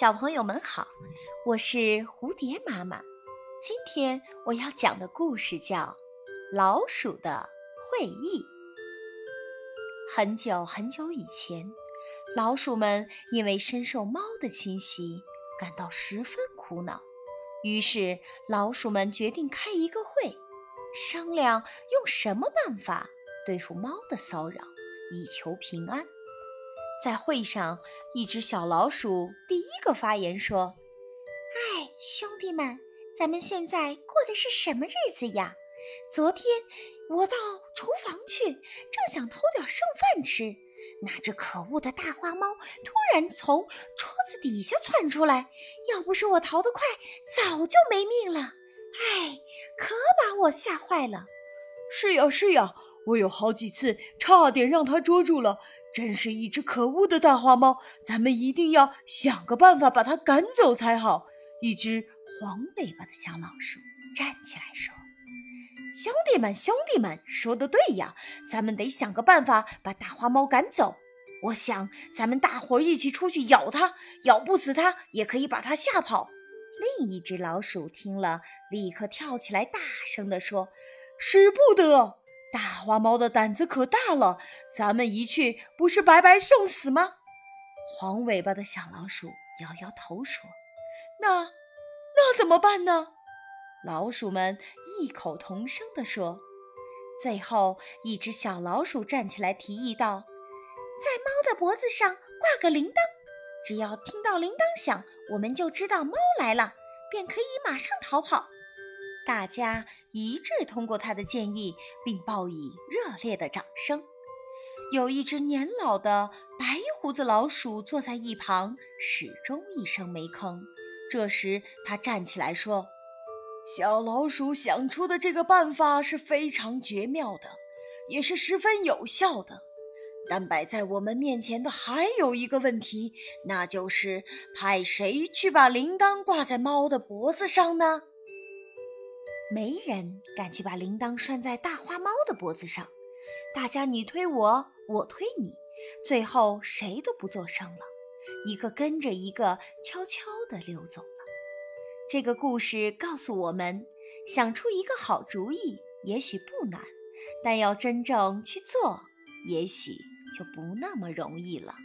小朋友们好，我是蝴蝶妈妈。今天我要讲的故事叫《老鼠的会议》。很久很久以前，老鼠们因为深受猫的侵袭，感到十分苦恼。于是，老鼠们决定开一个会，商量用什么办法对付猫的骚扰，以求平安。在会上，一只小老鼠第一个发言说：“哎，兄弟们，咱们现在过的是什么日子呀？昨天我到厨房去，正想偷点剩饭吃，那只可恶的大花猫突然从桌子底下窜出来，要不是我逃得快，早就没命了。哎，可把我吓坏了。是呀，是呀，我有好几次差点让它捉住了。”真是一只可恶的大花猫，咱们一定要想个办法把它赶走才好。一只黄尾巴的小老鼠站起来说：“兄弟们，兄弟们，说的对呀，咱们得想个办法把大花猫赶走。我想，咱们大伙儿一起出去咬它，咬不死它，也可以把它吓跑。”另一只老鼠听了，立刻跳起来，大声地说：“使不得！”大花猫的胆子可大了，咱们一去不是白白送死吗？黄尾巴的小老鼠摇摇头说：“那那怎么办呢？”老鼠们异口同声地说。最后一只小老鼠站起来提议道：“在猫的脖子上挂个铃铛，只要听到铃铛响，我们就知道猫来了，便可以马上逃跑。”大家一致通过他的建议，并报以热烈的掌声。有一只年老的白胡子老鼠坐在一旁，始终一声没吭。这时，他站起来说：“小老鼠想出的这个办法是非常绝妙的，也是十分有效的。但摆在我们面前的还有一个问题，那就是派谁去把铃铛挂在猫的脖子上呢？”没人敢去把铃铛拴在大花猫的脖子上，大家你推我，我推你，最后谁都不作声了，一个跟着一个悄悄地溜走了。这个故事告诉我们，想出一个好主意也许不难，但要真正去做，也许就不那么容易了。